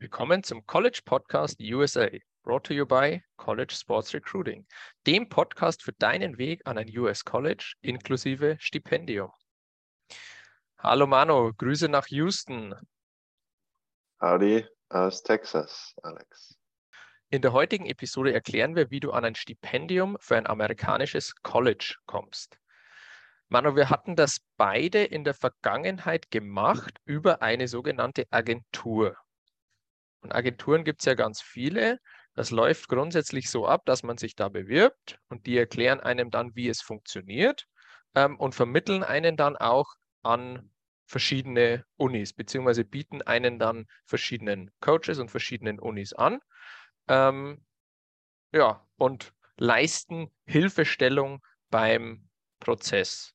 Willkommen zum College Podcast USA, brought to you by College Sports Recruiting, dem Podcast für deinen Weg an ein US College inklusive Stipendium. Hallo Mano, Grüße nach Houston. Howdy aus Texas, Alex. In der heutigen Episode erklären wir, wie du an ein Stipendium für ein amerikanisches College kommst. Manu, wir hatten das beide in der Vergangenheit gemacht über eine sogenannte Agentur. Und Agenturen gibt es ja ganz viele. Das läuft grundsätzlich so ab, dass man sich da bewirbt und die erklären einem dann, wie es funktioniert ähm, und vermitteln einen dann auch an verschiedene Unis, beziehungsweise bieten einen dann verschiedenen Coaches und verschiedenen Unis an. Ähm, ja, und leisten Hilfestellung beim Prozess.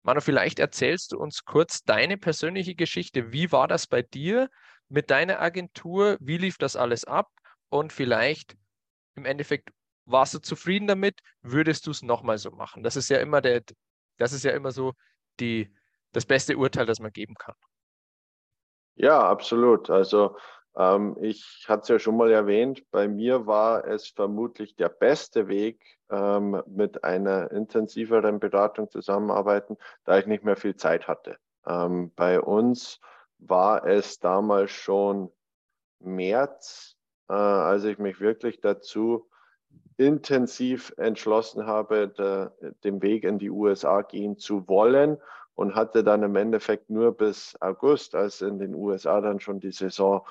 Manu, vielleicht erzählst du uns kurz deine persönliche Geschichte. Wie war das bei dir mit deiner Agentur? Wie lief das alles ab? Und vielleicht im Endeffekt warst du zufrieden damit? Würdest du es nochmal so machen? Das ist ja immer der, das ist ja immer so die, das beste Urteil, das man geben kann. Ja, absolut. Also ähm, ich hatte es ja schon mal erwähnt, bei mir war es vermutlich der beste Weg, ähm, mit einer intensiveren Beratung zusammenarbeiten, da ich nicht mehr viel Zeit hatte. Ähm, bei uns war es damals schon März, äh, als ich mich wirklich dazu intensiv entschlossen habe, der, den Weg in die USA gehen zu wollen und hatte dann im Endeffekt nur bis August, als in den USA dann schon die Saison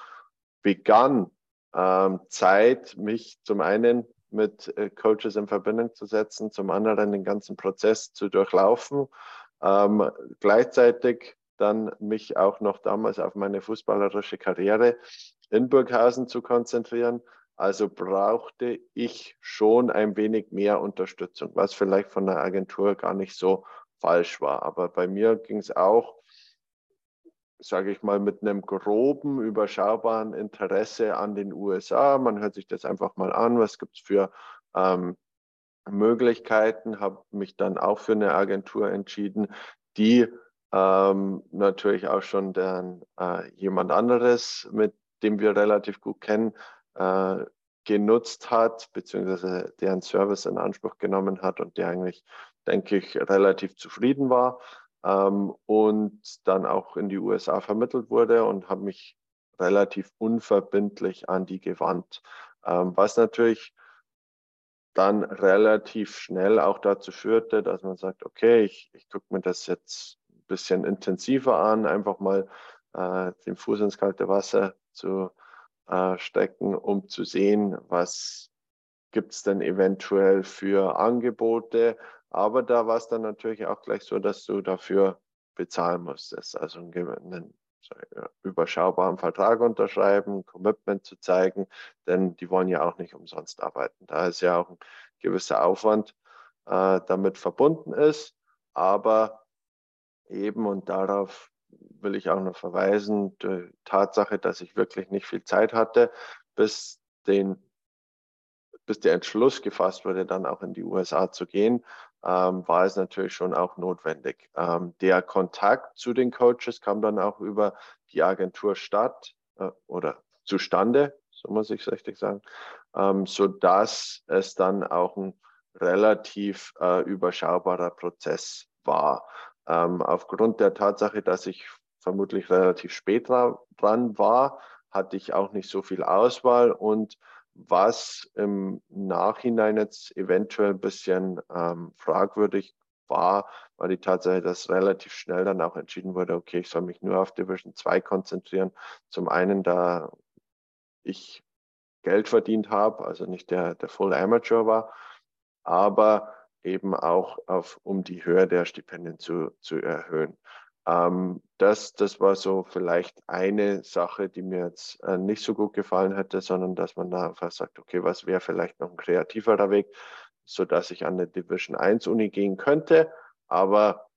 begann, ähm, Zeit, mich zum einen mit äh, Coaches in Verbindung zu setzen, zum anderen den ganzen Prozess zu durchlaufen, ähm, gleichzeitig dann mich auch noch damals auf meine fußballerische Karriere in Burghausen zu konzentrieren. Also brauchte ich schon ein wenig mehr Unterstützung, was vielleicht von der Agentur gar nicht so falsch war. Aber bei mir ging es auch sage ich mal, mit einem groben, überschaubaren Interesse an den USA. Man hört sich das einfach mal an, was gibt es für ähm, Möglichkeiten, habe mich dann auch für eine Agentur entschieden, die ähm, natürlich auch schon deren, äh, jemand anderes, mit dem wir relativ gut kennen, äh, genutzt hat, beziehungsweise deren Service in Anspruch genommen hat und der eigentlich, denke ich, relativ zufrieden war ähm, und dann auch in die USA vermittelt wurde und habe mich relativ unverbindlich an die gewandt, ähm, was natürlich dann relativ schnell auch dazu führte, dass man sagt, okay, ich, ich gucke mir das jetzt bisschen intensiver an, einfach mal äh, den Fuß ins kalte Wasser zu äh, stecken, um zu sehen, was gibt es denn eventuell für Angebote, aber da war es dann natürlich auch gleich so, dass du dafür bezahlen musstest. Also einen, überschaubaren Vertrag unterschreiben, Commitment zu zeigen, denn die wollen ja auch nicht umsonst arbeiten. Da ist ja auch ein gewisser Aufwand äh, damit verbunden ist. Aber eben, und darauf will ich auch noch verweisen, die Tatsache, dass ich wirklich nicht viel Zeit hatte, bis den bis der Entschluss gefasst wurde, dann auch in die USA zu gehen, ähm, war es natürlich schon auch notwendig. Ähm, der Kontakt zu den Coaches kam dann auch über die Agentur statt äh, oder zustande, so muss ich es richtig sagen, ähm, sodass es dann auch ein relativ äh, überschaubarer Prozess war. Ähm, aufgrund der Tatsache, dass ich vermutlich relativ spät dran war, hatte ich auch nicht so viel Auswahl und was im Nachhinein jetzt eventuell ein bisschen ähm, fragwürdig war, war die Tatsache, dass relativ schnell dann auch entschieden wurde, okay, ich soll mich nur auf Division 2 konzentrieren. Zum einen, da ich Geld verdient habe, also nicht der, der Full Amateur war, aber eben auch auf, um die Höhe der Stipendien zu, zu erhöhen. Ähm, das, das war so vielleicht eine Sache, die mir jetzt äh, nicht so gut gefallen hätte, sondern dass man da einfach sagt, okay, was wäre vielleicht noch ein kreativerer Weg, sodass ich an eine Division 1 Uni gehen könnte. Aber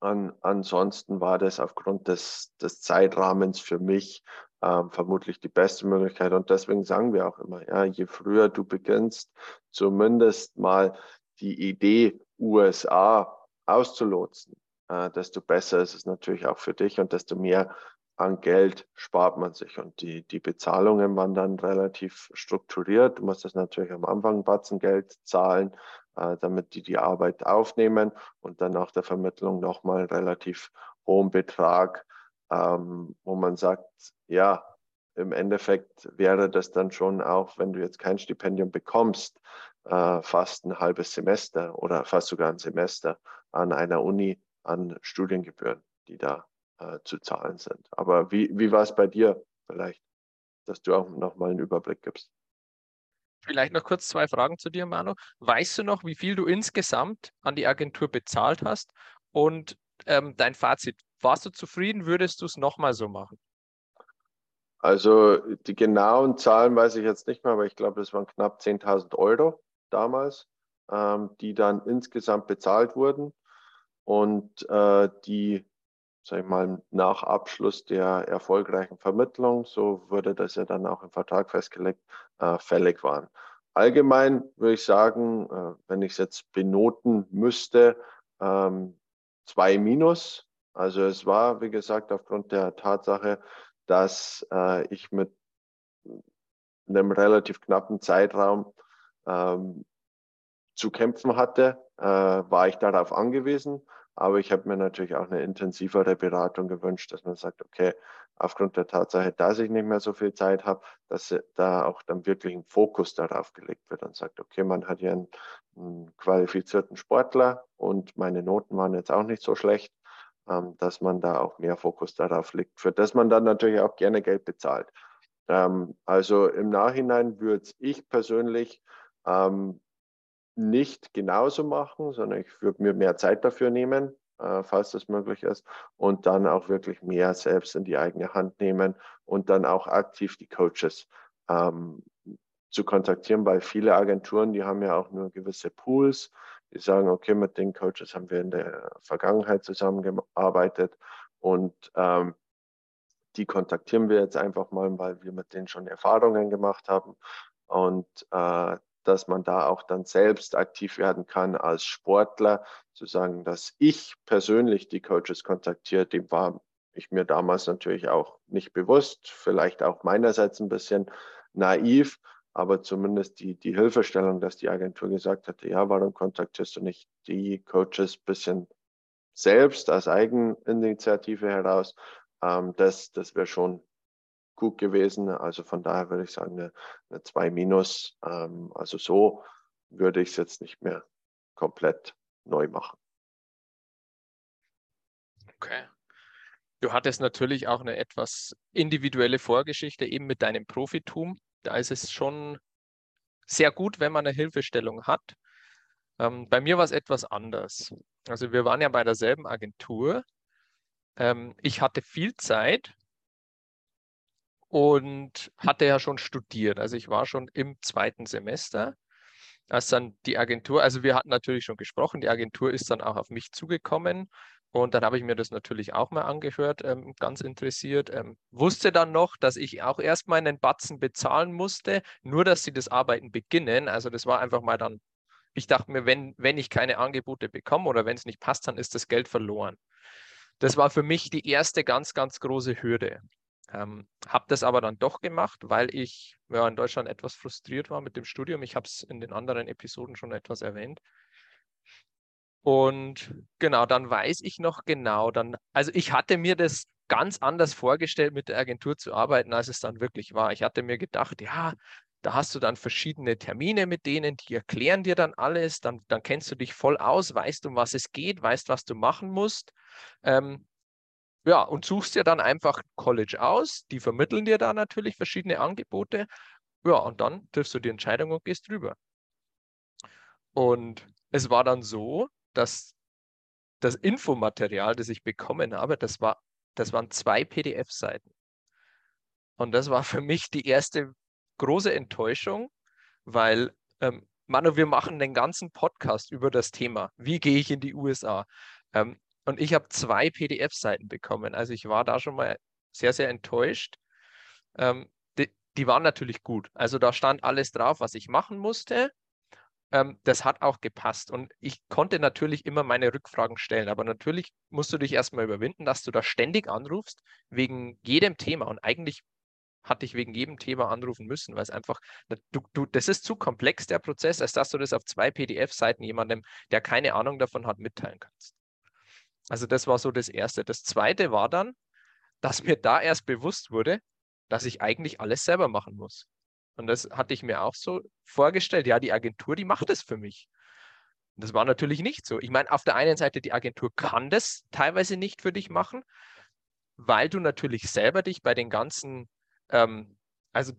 an, ansonsten war das aufgrund des, des Zeitrahmens für mich ähm, vermutlich die beste Möglichkeit. Und deswegen sagen wir auch immer, ja, je früher du beginnst, zumindest mal die Idee USA auszulotsen, äh, desto besser ist es natürlich auch für dich und desto mehr an Geld spart man sich. Und die, die Bezahlungen waren dann relativ strukturiert. Du musst das natürlich am Anfang Batzen Geld zahlen, äh, damit die die Arbeit aufnehmen und dann nach der Vermittlung nochmal einen relativ hohen Betrag, ähm, wo man sagt, ja, im Endeffekt wäre das dann schon auch, wenn du jetzt kein Stipendium bekommst, äh, fast ein halbes Semester oder fast sogar ein Semester an einer Uni an Studiengebühren, die da äh, zu zahlen sind. Aber wie, wie war es bei dir vielleicht, dass du auch nochmal einen Überblick gibst? Vielleicht noch kurz zwei Fragen zu dir, Manu. Weißt du noch, wie viel du insgesamt an die Agentur bezahlt hast? Und ähm, dein Fazit, warst du zufrieden? Würdest du es nochmal so machen? Also die genauen Zahlen weiß ich jetzt nicht mehr, aber ich glaube, es waren knapp 10.000 Euro damals, ähm, die dann insgesamt bezahlt wurden und äh, die, sag ich mal, nach Abschluss der erfolgreichen Vermittlung, so wurde das ja dann auch im Vertrag festgelegt, äh, fällig waren. Allgemein würde ich sagen, äh, wenn ich es jetzt benoten müsste, ähm, zwei Minus. Also es war, wie gesagt, aufgrund der Tatsache, dass ich mit einem relativ knappen Zeitraum ähm, zu kämpfen hatte, äh, war ich darauf angewiesen. Aber ich habe mir natürlich auch eine intensivere Beratung gewünscht, dass man sagt, okay, aufgrund der Tatsache, dass ich nicht mehr so viel Zeit habe, dass da auch dann wirklich ein Fokus darauf gelegt wird und sagt, okay, man hat hier einen, einen qualifizierten Sportler und meine Noten waren jetzt auch nicht so schlecht, ähm, dass man da auch mehr Fokus darauf legt, für das man dann natürlich auch gerne Geld bezahlt. Ähm, also im Nachhinein würde ich persönlich ähm, nicht genauso machen, sondern ich würde mir mehr Zeit dafür nehmen, äh, falls das möglich ist, und dann auch wirklich mehr selbst in die eigene Hand nehmen und dann auch aktiv die Coaches ähm, zu kontaktieren, weil viele Agenturen, die haben ja auch nur gewisse Pools, die sagen, okay, mit den Coaches haben wir in der Vergangenheit zusammengearbeitet und ähm, die kontaktieren wir jetzt einfach mal, weil wir mit denen schon Erfahrungen gemacht haben. Und äh, dass man da auch dann selbst aktiv werden kann als Sportler, zu sagen, dass ich persönlich die Coaches kontaktiere, dem war ich mir damals natürlich auch nicht bewusst, vielleicht auch meinerseits ein bisschen naiv, aber zumindest die, die Hilfestellung, dass die Agentur gesagt hatte, ja, warum kontaktierst du nicht die Coaches ein bisschen selbst als Eigeninitiative heraus, ähm, das, das wäre schon gut gewesen. Also von daher würde ich sagen, eine, eine 2 minus. Ähm, also so würde ich es jetzt nicht mehr komplett neu machen. Okay. Du hattest natürlich auch eine etwas individuelle Vorgeschichte eben mit deinem Profitum. Da ist es schon sehr gut, wenn man eine Hilfestellung hat. Ähm, bei mir war es etwas anders. Also wir waren ja bei derselben Agentur. Ähm, ich hatte viel Zeit, und hatte ja schon studiert. Also ich war schon im zweiten Semester, als dann die Agentur, also wir hatten natürlich schon gesprochen, die Agentur ist dann auch auf mich zugekommen und dann habe ich mir das natürlich auch mal angehört, ähm, ganz interessiert. Ähm, wusste dann noch, dass ich auch erstmal einen Batzen bezahlen musste, nur dass sie das Arbeiten beginnen. Also das war einfach mal dann, ich dachte mir, wenn, wenn ich keine Angebote bekomme oder wenn es nicht passt, dann ist das Geld verloren. Das war für mich die erste ganz, ganz große Hürde. Ähm, habe das aber dann doch gemacht, weil ich ja, in Deutschland etwas frustriert war mit dem Studium. Ich habe es in den anderen Episoden schon etwas erwähnt. Und genau, dann weiß ich noch genau, dann, also ich hatte mir das ganz anders vorgestellt, mit der Agentur zu arbeiten, als es dann wirklich war. Ich hatte mir gedacht, ja, da hast du dann verschiedene Termine mit denen, die erklären dir dann alles, dann, dann kennst du dich voll aus, weißt, um was es geht, weißt, was du machen musst. Ähm, ja, und suchst dir dann einfach College aus. Die vermitteln dir da natürlich verschiedene Angebote. Ja, und dann triffst du die Entscheidung und gehst drüber. Und es war dann so, dass das Infomaterial, das ich bekommen habe, das, war, das waren zwei PDF-Seiten. Und das war für mich die erste große Enttäuschung, weil, ähm, Manu, wir machen den ganzen Podcast über das Thema. Wie gehe ich in die USA? Ähm, und ich habe zwei PDF-Seiten bekommen. Also ich war da schon mal sehr, sehr enttäuscht. Ähm, die, die waren natürlich gut. Also da stand alles drauf, was ich machen musste. ähm, das hat auch gepasst. Und ich konnte natürlich immer meine Rückfragen stellen, aber natürlich musst du dich erstmal überwinden, dass du da ständig anrufst, wegen jedem Thema. Und eigentlich hatte ich wegen jedem Thema anrufen müssen, weil es einfach, du, du, das ist zu komplex, der Prozess, als dass du das auf zwei PDF-Seiten jemandem, der keine Ahnung davon hat, mitteilen kannst. Also das war so das Erste. Das Zweite war dann, dass mir da erst bewusst wurde, dass ich eigentlich alles selber machen muss. Und das hatte ich mir auch so vorgestellt. Ja, die Agentur, die macht es für mich. Und das war natürlich nicht so. Ich meine, auf der einen Seite, die Agentur kann das teilweise nicht für dich machen, weil du natürlich selber dich bei den ganzen, ähm, also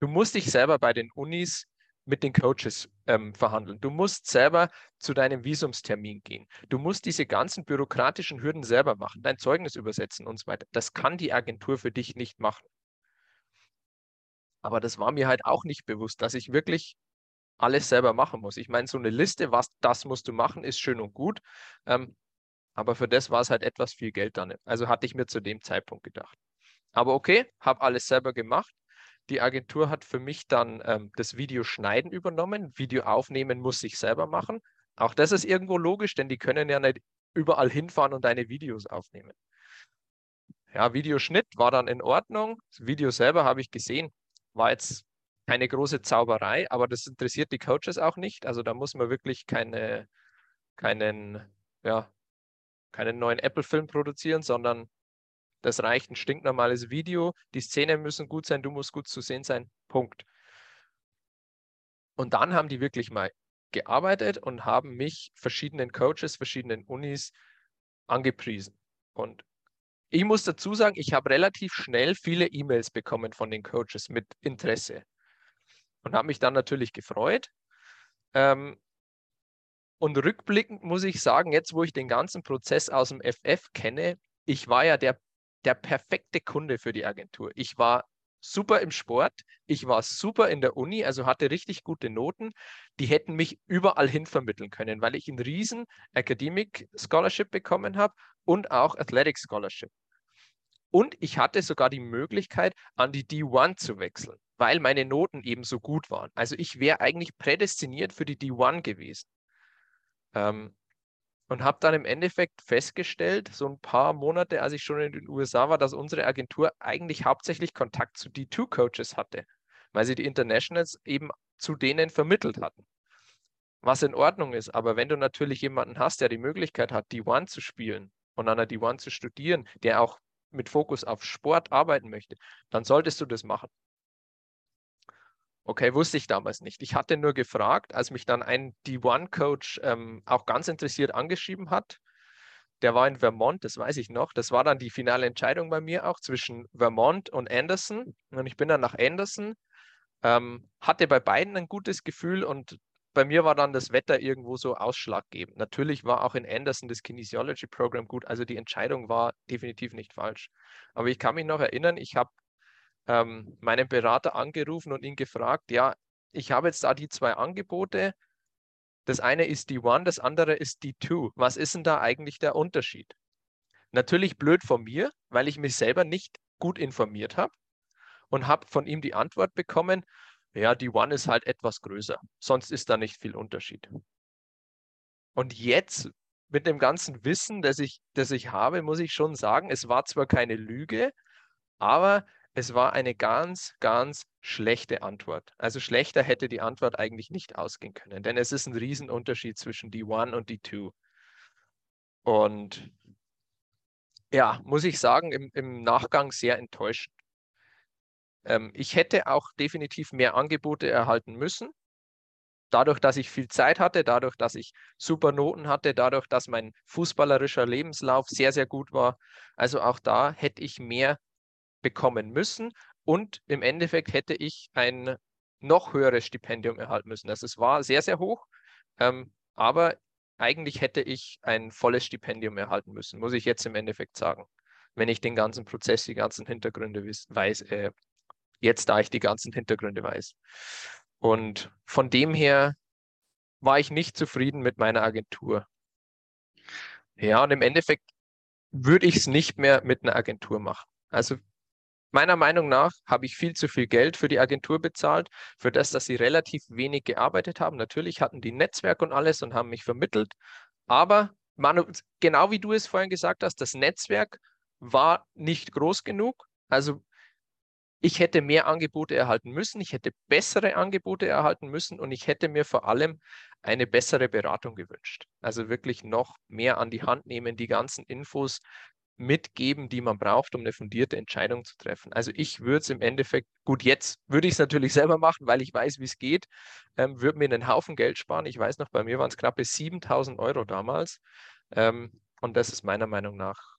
du musst dich selber bei den Unis mit den Coaches ähm, verhandeln. Du musst selber zu deinem Visumstermin gehen. Du musst diese ganzen bürokratischen Hürden selber machen, dein Zeugnis übersetzen und so weiter. Das kann die Agentur für dich nicht machen. Aber das war mir halt auch nicht bewusst, dass ich wirklich alles selber machen muss. Ich meine, so eine Liste, was das musst du machen, ist schön und gut. Ähm, aber für das war es halt etwas viel Geld dann. Also hatte ich mir zu dem Zeitpunkt gedacht. Aber okay, habe alles selber gemacht. Die Agentur hat für mich dann ähm, das Videoschneiden übernommen. Video aufnehmen muss ich selber machen. Auch das ist irgendwo logisch, denn die können ja nicht überall hinfahren und deine Videos aufnehmen. Ja, Videoschnitt war dann in Ordnung. Das Video selber habe ich gesehen. War jetzt keine große Zauberei, aber das interessiert die Coaches auch nicht. Also da muss man wirklich keine, keinen, ja, keinen neuen Apple-Film produzieren, sondern das reicht ein stinknormales Video. Die Szenen müssen gut sein, du musst gut zu sehen sein. Punkt. Und dann haben die wirklich mal gearbeitet und haben mich verschiedenen Coaches, verschiedenen Unis angepriesen. Und ich muss dazu sagen, ich habe relativ schnell viele E-Mails bekommen von den Coaches mit Interesse und habe mich dann natürlich gefreut. Ähm, und rückblickend muss ich sagen, jetzt wo ich den ganzen Prozess aus dem FF kenne, ich war ja der der perfekte Kunde für die Agentur. Ich war super im Sport, ich war super in der Uni, also hatte richtig gute Noten. Die hätten mich überall hin vermitteln können, weil ich einen riesen Academic Scholarship bekommen habe und auch Athletic Scholarship. Und ich hatte sogar die Möglichkeit, an die D1 zu wechseln, weil meine Noten eben so gut waren. Also ich wäre eigentlich prädestiniert für die D1 gewesen. Ähm, und habe dann im Endeffekt festgestellt, so ein paar Monate, als ich schon in den USA war, dass unsere Agentur eigentlich hauptsächlich Kontakt zu D2-Coaches hatte, weil sie die Internationals eben zu denen vermittelt hatten. Was in Ordnung ist, aber wenn du natürlich jemanden hast, der die Möglichkeit hat, D1 zu spielen und an der D1 zu studieren, der auch mit Fokus auf Sport arbeiten möchte, dann solltest du das machen. Okay, wusste ich damals nicht. Ich hatte nur gefragt, als mich dann ein D1-Coach ähm, auch ganz interessiert angeschrieben hat. Der war in Vermont, das weiß ich noch. Das war dann die finale Entscheidung bei mir auch zwischen Vermont und Anderson. Und ich bin dann nach Anderson, ähm, hatte bei beiden ein gutes Gefühl und bei mir war dann das Wetter irgendwo so ausschlaggebend. Natürlich war auch in Anderson das Kinesiology Program gut, also die Entscheidung war definitiv nicht falsch. Aber ich kann mich noch erinnern, ich habe ähm, meinen Berater angerufen und ihn gefragt, ja, ich habe jetzt da die zwei Angebote. Das eine ist die One, das andere ist die Two. Was ist denn da eigentlich der Unterschied? Natürlich blöd von mir, weil ich mich selber nicht gut informiert habe und habe von ihm die Antwort bekommen, ja, die One ist halt etwas größer, sonst ist da nicht viel Unterschied. Und jetzt mit dem ganzen Wissen, das ich, das ich habe, muss ich schon sagen, es war zwar keine Lüge, aber es war eine ganz, ganz schlechte Antwort. Also schlechter hätte die Antwort eigentlich nicht ausgehen können, denn es ist ein Riesenunterschied zwischen die One und die Two. Und ja, muss ich sagen, im, im Nachgang sehr enttäuschend. Ähm, ich hätte auch definitiv mehr Angebote erhalten müssen. Dadurch, dass ich viel Zeit hatte, dadurch, dass ich super Noten hatte, dadurch, dass mein fußballerischer Lebenslauf sehr, sehr gut war. Also auch da hätte ich mehr bekommen müssen und im Endeffekt hätte ich ein noch höheres Stipendium erhalten müssen. Also es war sehr, sehr hoch, ähm, aber eigentlich hätte ich ein volles Stipendium erhalten müssen, muss ich jetzt im Endeffekt sagen, wenn ich den ganzen Prozess, die ganzen Hintergründe weiß, äh, jetzt da ich die ganzen Hintergründe weiß. Und von dem her war ich nicht zufrieden mit meiner Agentur. Ja, und im Endeffekt würde ich es nicht mehr mit einer Agentur machen. Also meiner Meinung nach habe ich viel zu viel Geld für die Agentur bezahlt, für das, dass sie relativ wenig gearbeitet haben. Natürlich hatten die Netzwerk und alles und haben mich vermittelt, aber Manu, genau wie du es vorhin gesagt hast, das Netzwerk war nicht groß genug. Also ich hätte mehr Angebote erhalten müssen, ich hätte bessere Angebote erhalten müssen und ich hätte mir vor allem eine bessere Beratung gewünscht. Also wirklich noch mehr an die Hand nehmen, die ganzen Infos mitgeben, die man braucht, um eine fundierte Entscheidung zu treffen. Also ich würde es im Endeffekt, gut, jetzt würde ich es natürlich selber machen, weil ich weiß, wie es geht, ähm, würde mir einen Haufen Geld sparen. Ich weiß noch, bei mir waren es knappe 7000 Euro damals. Ähm, und das ist meiner Meinung nach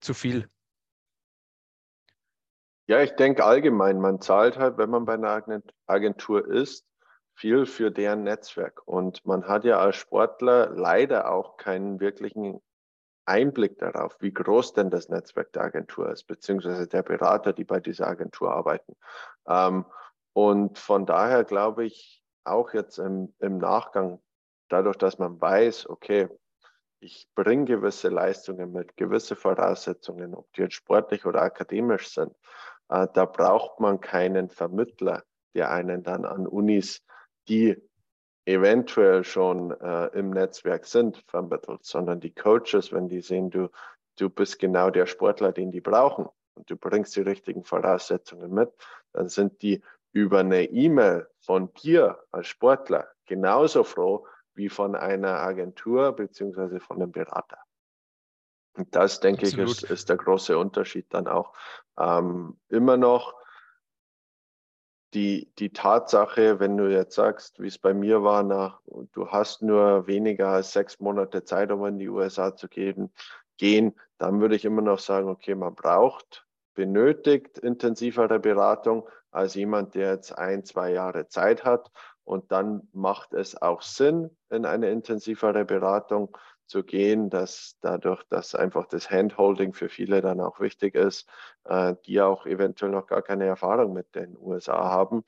zu viel. Ja, ich denke allgemein, man zahlt halt, wenn man bei einer Agentur ist, viel für deren Netzwerk. Und man hat ja als Sportler leider auch keinen wirklichen Einblick darauf, wie groß denn das Netzwerk der Agentur ist, beziehungsweise der Berater, die bei dieser Agentur arbeiten. Ähm, und von daher glaube ich auch jetzt im, im Nachgang, dadurch, dass man weiß, okay, ich bringe gewisse Leistungen mit, gewisse Voraussetzungen, ob die jetzt sportlich oder akademisch sind, äh, da braucht man keinen Vermittler, der einen dann an Unis, die eventuell schon äh, im Netzwerk sind, vermittelt, sondern die Coaches, wenn die sehen, du, du bist genau der Sportler, den die brauchen und du bringst die richtigen Voraussetzungen mit, dann sind die über eine E-Mail von dir als Sportler genauso froh wie von einer Agentur beziehungsweise von einem Berater. Und das, denke Absolut. ich, ist, ist der große Unterschied dann auch. Ähm, immer noch die, die Tatsache, wenn du jetzt sagst, wie es bei mir war, nach, du hast nur weniger als sechs Monate Zeit, um in die USA zu gehen, gehen, dann würde ich immer noch sagen, okay, man braucht, benötigt intensivere Beratung als jemand, der jetzt ein, zwei Jahre Zeit hat. Und dann macht es auch Sinn, in eine intensivere Beratung zu gehen, dass dadurch, dass einfach das Handholding für viele dann auch wichtig ist, äh, die auch eventuell noch gar keine Erfahrung mit den USA haben.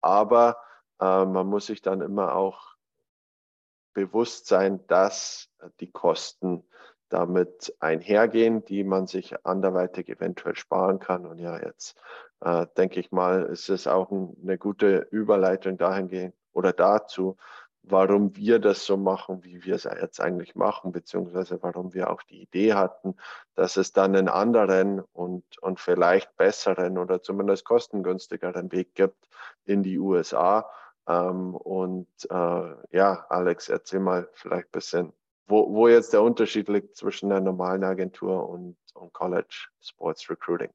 Aber äh, man muss sich dann immer auch bewusst sein, dass die Kosten damit einhergehen, die man sich anderweitig eventuell sparen kann. Und ja, jetzt äh, denke ich mal, ist es auch ein, eine gute Überleitung dahingehend oder dazu, warum wir das so machen, wie wir es jetzt eigentlich machen, beziehungsweise warum wir auch die Idee hatten, dass es dann einen anderen und, und vielleicht besseren oder zumindest kostengünstigeren Weg gibt in die USA. Ähm, und äh, ja, Alex, erzähl mal vielleicht ein bisschen, wo, wo jetzt der Unterschied liegt zwischen der normalen Agentur und, und College Sports Recruiting.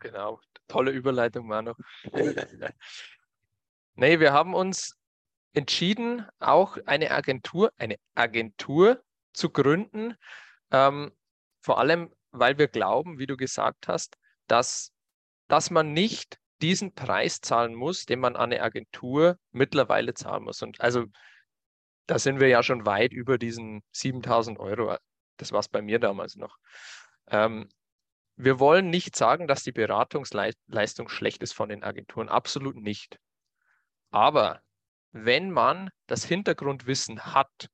Genau, tolle Überleitung, Manu. Nee, wir haben uns entschieden, auch eine Agentur, eine Agentur zu gründen. Ähm, vor allem, weil wir glauben, wie du gesagt hast, dass, dass man nicht diesen Preis zahlen muss, den man an eine Agentur mittlerweile zahlen muss. Und also da sind wir ja schon weit über diesen 7000 Euro. Das war es bei mir damals noch. Ähm, wir wollen nicht sagen, dass die Beratungsleistung schlecht ist von den Agenturen. Absolut nicht. Aber wenn man das Hintergrundwissen hat,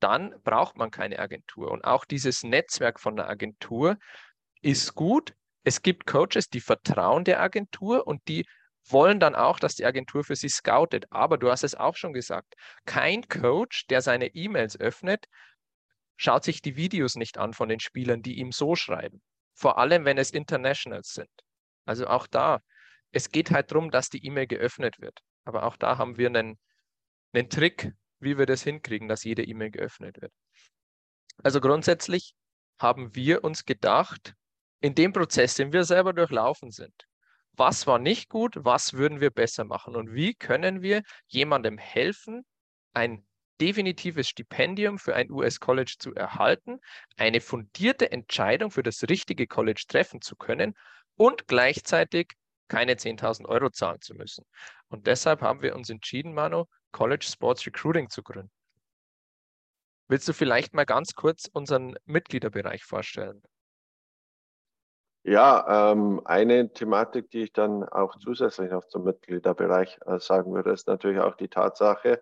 dann braucht man keine Agentur. Und auch dieses Netzwerk von der Agentur ist gut. Es gibt Coaches, die vertrauen der Agentur und die wollen dann auch, dass die Agentur für sie scoutet. Aber du hast es auch schon gesagt, kein Coach, der seine E-Mails öffnet, schaut sich die Videos nicht an von den Spielern, die ihm so schreiben. Vor allem, wenn es Internationals sind. Also auch da, es geht halt darum, dass die E-Mail geöffnet wird. Aber auch da haben wir einen, einen Trick, wie wir das hinkriegen, dass jede E-Mail geöffnet wird. Also grundsätzlich haben wir uns gedacht, in dem Prozess, den wir selber durchlaufen sind, was war nicht gut, was würden wir besser machen und wie können wir jemandem helfen, ein definitives Stipendium für ein US-College zu erhalten, eine fundierte Entscheidung für das richtige College treffen zu können und gleichzeitig keine 10.000 Euro zahlen zu müssen. Und deshalb haben wir uns entschieden, Manu, College Sports Recruiting zu gründen. Willst du vielleicht mal ganz kurz unseren Mitgliederbereich vorstellen? Ja, ähm, eine Thematik, die ich dann auch zusätzlich noch zum Mitgliederbereich äh, sagen würde, ist natürlich auch die Tatsache,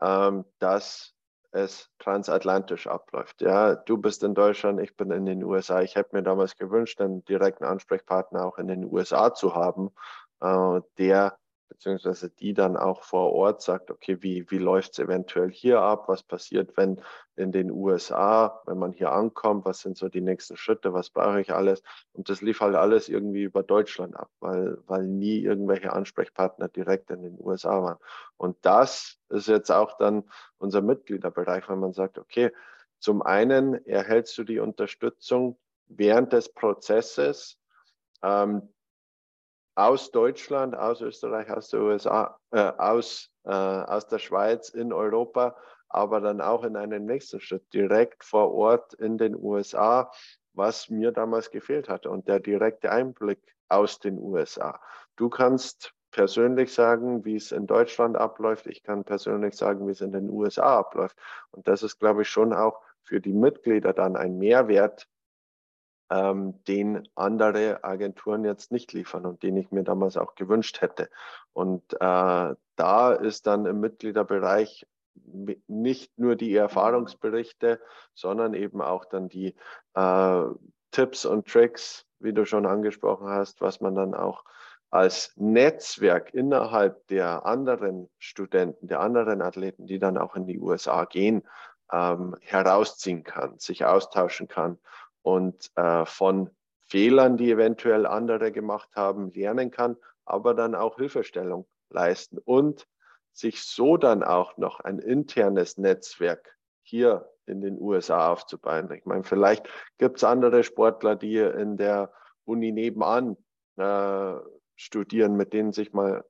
ähm, dass es transatlantisch abläuft. Ja, du bist in Deutschland, ich bin in den USA. Ich hätte mir damals gewünscht, einen direkten Ansprechpartner auch in den USA zu haben, äh, der beziehungsweise die dann auch vor Ort sagt, okay, wie, wie läuft es eventuell hier ab? Was passiert, wenn in den USA, wenn man hier ankommt, was sind so die nächsten Schritte, was brauche ich alles? Und das lief halt alles irgendwie über Deutschland ab, weil, weil nie irgendwelche Ansprechpartner direkt in den USA waren. Und das ist jetzt auch dann unser Mitgliederbereich, wenn man sagt, okay, zum einen erhältst du die Unterstützung während des Prozesses, ähm, aus Deutschland, aus Österreich, aus der USA, äh, aus, äh, aus der Schweiz in Europa, aber dann auch in einem nächsten Schritt direkt vor Ort in den USA, was mir damals gefehlt hatte und der direkte Einblick aus den USA. Du kannst persönlich sagen, wie es in Deutschland abläuft. Ich kann persönlich sagen, wie es in den USA abläuft. Und das ist, glaube ich, schon auch für die Mitglieder dann ein Mehrwert, ähm, den andere Agenturen jetzt nicht liefern und den ich mir damals auch gewünscht hätte. Und äh, da ist dann im Mitgliederbereich nicht nur die Erfahrungsberichte, sondern eben auch dann die äh, Tipps und Tricks, wie du schon angesprochen hast, was man dann auch als Netzwerk innerhalb der anderen Studenten, der anderen Athleten, die dann auch in die USA gehen, ähm, herausziehen kann, sich austauschen kann und äh, von Fehlern, die eventuell andere gemacht haben, lernen kann, aber dann auch Hilfestellung leisten und sich so dann auch noch ein internes Netzwerk hier in den USA aufzubauen. Ich meine, vielleicht gibt es andere Sportler, die in der Uni nebenan äh, studieren, mit denen sich mal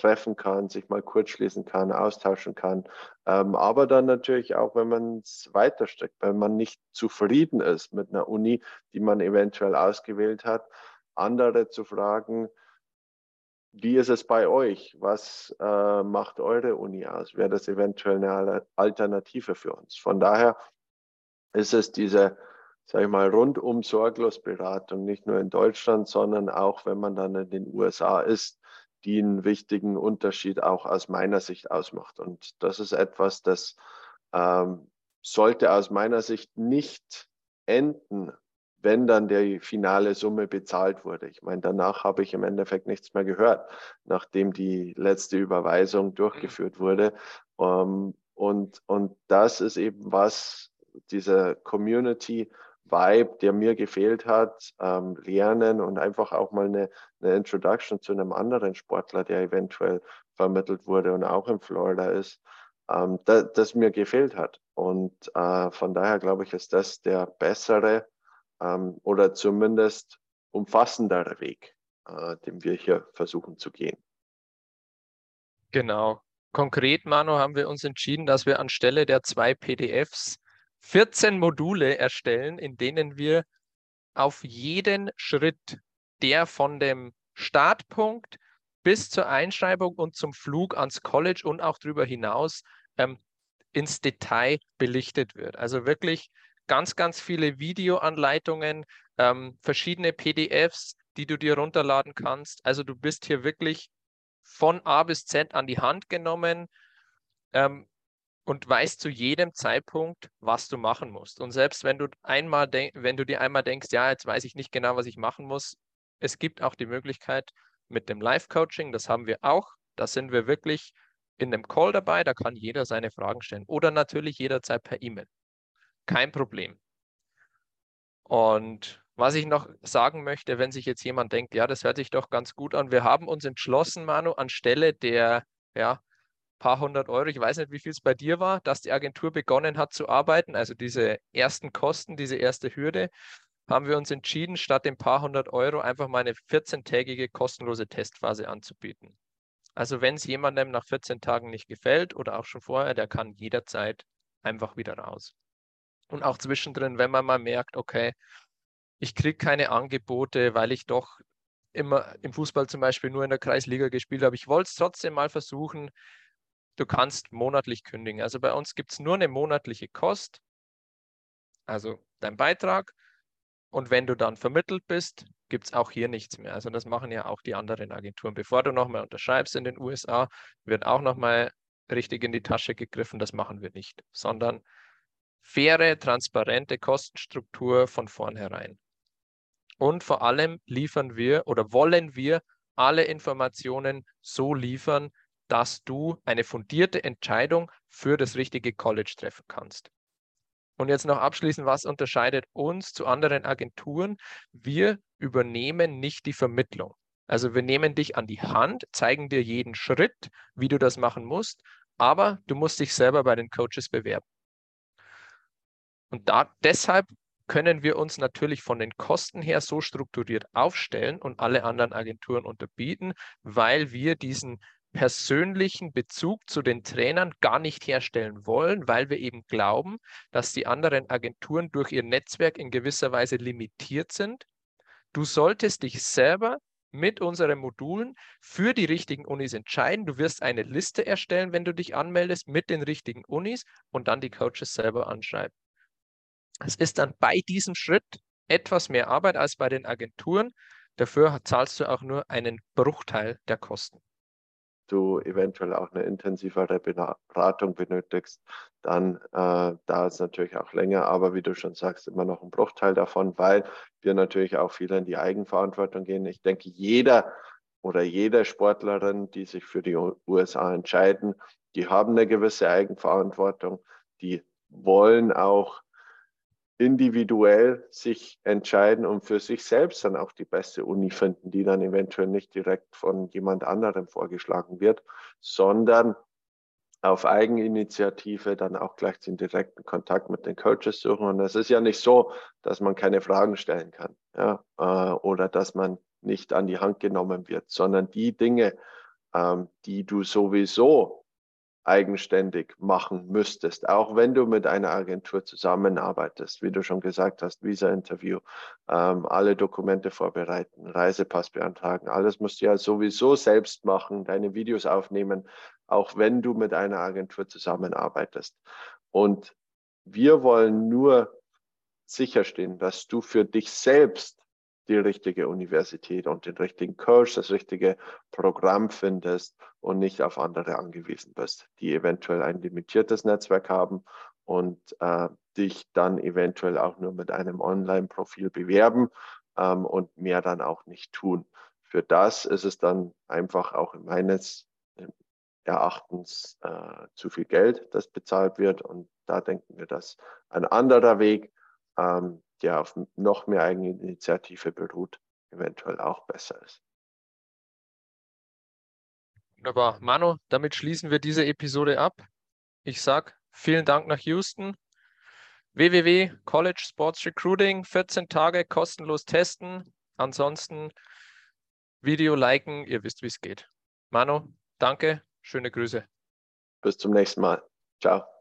treffen kann, sich mal kurz schließen kann, austauschen kann. Ähm, aber dann natürlich auch, wenn man es weiterstreckt, wenn man nicht zufrieden ist mit einer Uni, die man eventuell ausgewählt hat, andere zu fragen, wie ist es bei euch? Was äh, macht eure Uni aus? Wäre das eventuell eine Alternative für uns? Von daher ist es diese, sage ich mal, rundum sorglos Beratung, nicht nur in Deutschland, sondern auch, wenn man dann in den USA ist, die einen wichtigen Unterschied auch aus meiner Sicht ausmacht. Und das ist etwas, das ähm, sollte aus meiner Sicht nicht enden, wenn dann die finale Summe bezahlt wurde. Ich meine, danach habe ich im Endeffekt nichts mehr gehört, nachdem die letzte Überweisung durchgeführt wurde. Ähm, und, und das ist eben was, diese Community Vibe, der mir gefehlt hat, ähm, lernen und einfach auch mal eine, eine Introduction zu einem anderen Sportler, der eventuell vermittelt wurde und auch in Florida ist, ähm, da, das mir gefehlt hat. Und äh, von daher glaube ich, ist das der bessere ähm, oder zumindest umfassendere Weg, äh, den wir hier versuchen zu gehen. Genau. Konkret, Manu, haben wir uns entschieden, dass wir anstelle der zwei PDFs 14 Module erstellen, in denen wir auf jeden Schritt, der von dem Startpunkt bis zur Einschreibung und zum Flug ans College und auch darüber hinaus ähm, ins Detail belichtet wird. Also wirklich ganz, ganz viele Videoanleitungen, ähm, verschiedene PDFs, die du dir runterladen kannst. Also du bist hier wirklich von A bis Z an die Hand genommen. Ähm, und weißt zu jedem Zeitpunkt, was du machen musst. Und selbst wenn du einmal wenn du dir einmal denkst, ja, jetzt weiß ich nicht genau, was ich machen muss, es gibt auch die Möglichkeit mit dem Live-Coaching, das haben wir auch. Da sind wir wirklich in einem Call dabei, da kann jeder seine Fragen stellen. Oder natürlich jederzeit per E-Mail. Kein Problem. Und was ich noch sagen möchte, wenn sich jetzt jemand denkt, ja, das hört sich doch ganz gut an, wir haben uns entschlossen, Manu, anstelle der ja, paar hundert Euro, ich weiß nicht, wie viel es bei dir war, dass die Agentur begonnen hat zu arbeiten, also diese ersten Kosten, diese erste Hürde, haben wir uns entschieden, statt den paar hundert Euro einfach mal eine 14-tägige kostenlose Testphase anzubieten. Also wenn es jemandem nach 14 Tagen nicht gefällt oder auch schon vorher, der kann jederzeit einfach wieder raus. Und auch zwischendrin, wenn man mal merkt, okay, ich kriege keine Angebote, weil ich doch immer im Fußball zum Beispiel nur in der Kreisliga gespielt habe. Ich wollte es trotzdem mal versuchen. Du kannst monatlich kündigen. Also bei uns gibt es nur eine monatliche Kost, also dein Beitrag. Und wenn du dann vermittelt bist, gibt es auch hier nichts mehr. Also das machen ja auch die anderen Agenturen. Bevor du nochmal unterschreibst in den USA, wird auch nochmal richtig in die Tasche gegriffen, das machen wir nicht, sondern faire, transparente Kostenstruktur von vornherein. Und vor allem liefern wir oder wollen wir alle Informationen so liefern, dass du eine fundierte Entscheidung für das richtige College treffen kannst. Und jetzt noch abschließend, was unterscheidet uns zu anderen Agenturen? Wir übernehmen nicht die Vermittlung. Also wir nehmen dich an die Hand, zeigen dir jeden Schritt, wie du das machen musst, aber du musst dich selber bei den Coaches bewerben. Und da, deshalb können wir uns natürlich von den Kosten her so strukturiert aufstellen und alle anderen Agenturen unterbieten, weil wir diesen persönlichen Bezug zu den Trainern gar nicht herstellen wollen, weil wir eben glauben, dass die anderen Agenturen durch ihr Netzwerk in gewisser Weise limitiert sind. Du solltest dich selber mit unseren Modulen für die richtigen Unis entscheiden. Du wirst eine Liste erstellen, wenn du dich anmeldest mit den richtigen Unis und dann die Coaches selber anschreiben. Es ist dann bei diesem Schritt etwas mehr Arbeit als bei den Agenturen. Dafür zahlst du auch nur einen Bruchteil der Kosten du eventuell auch eine intensivere Beratung benötigst, dann äh, dauert es natürlich auch länger, aber wie du schon sagst, immer noch ein Bruchteil davon, weil wir natürlich auch viel in die Eigenverantwortung gehen. Ich denke, jeder oder jede Sportlerin, die sich für die USA entscheiden, die haben eine gewisse Eigenverantwortung, die wollen auch individuell sich entscheiden und für sich selbst dann auch die beste Uni finden, die dann eventuell nicht direkt von jemand anderem vorgeschlagen wird, sondern auf Eigeninitiative dann auch gleich den direkten Kontakt mit den Coaches suchen. Und es ist ja nicht so, dass man keine Fragen stellen kann ja, äh, oder dass man nicht an die Hand genommen wird, sondern die Dinge, ähm, die du sowieso eigenständig machen müsstest, auch wenn du mit einer Agentur zusammenarbeitest, wie du schon gesagt hast, Visa-Interview, ähm, alle Dokumente vorbereiten, Reisepass beantragen, alles musst du ja sowieso selbst machen, deine Videos aufnehmen, auch wenn du mit einer Agentur zusammenarbeitest. Und wir wollen nur sicherstellen, dass du für dich selbst die richtige Universität und den richtigen Coach, das richtige Programm findest und nicht auf andere angewiesen bist, die eventuell ein limitiertes Netzwerk haben und äh, dich dann eventuell auch nur mit einem Online-Profil bewerben ähm, und mehr dann auch nicht tun. Für das ist es dann einfach auch meines Erachtens äh, zu viel Geld, das bezahlt wird. Und da denken wir, dass ein anderer Weg ähm, der auf noch mehr Eigeninitiative beruht, eventuell auch besser ist. Wunderbar. Manu, damit schließen wir diese Episode ab. Ich sage vielen Dank nach Houston. www College Sports Recruiting, 14 Tage kostenlos testen. Ansonsten Video liken, ihr wisst, wie es geht. Manu, danke, schöne Grüße. Bis zum nächsten Mal. Ciao.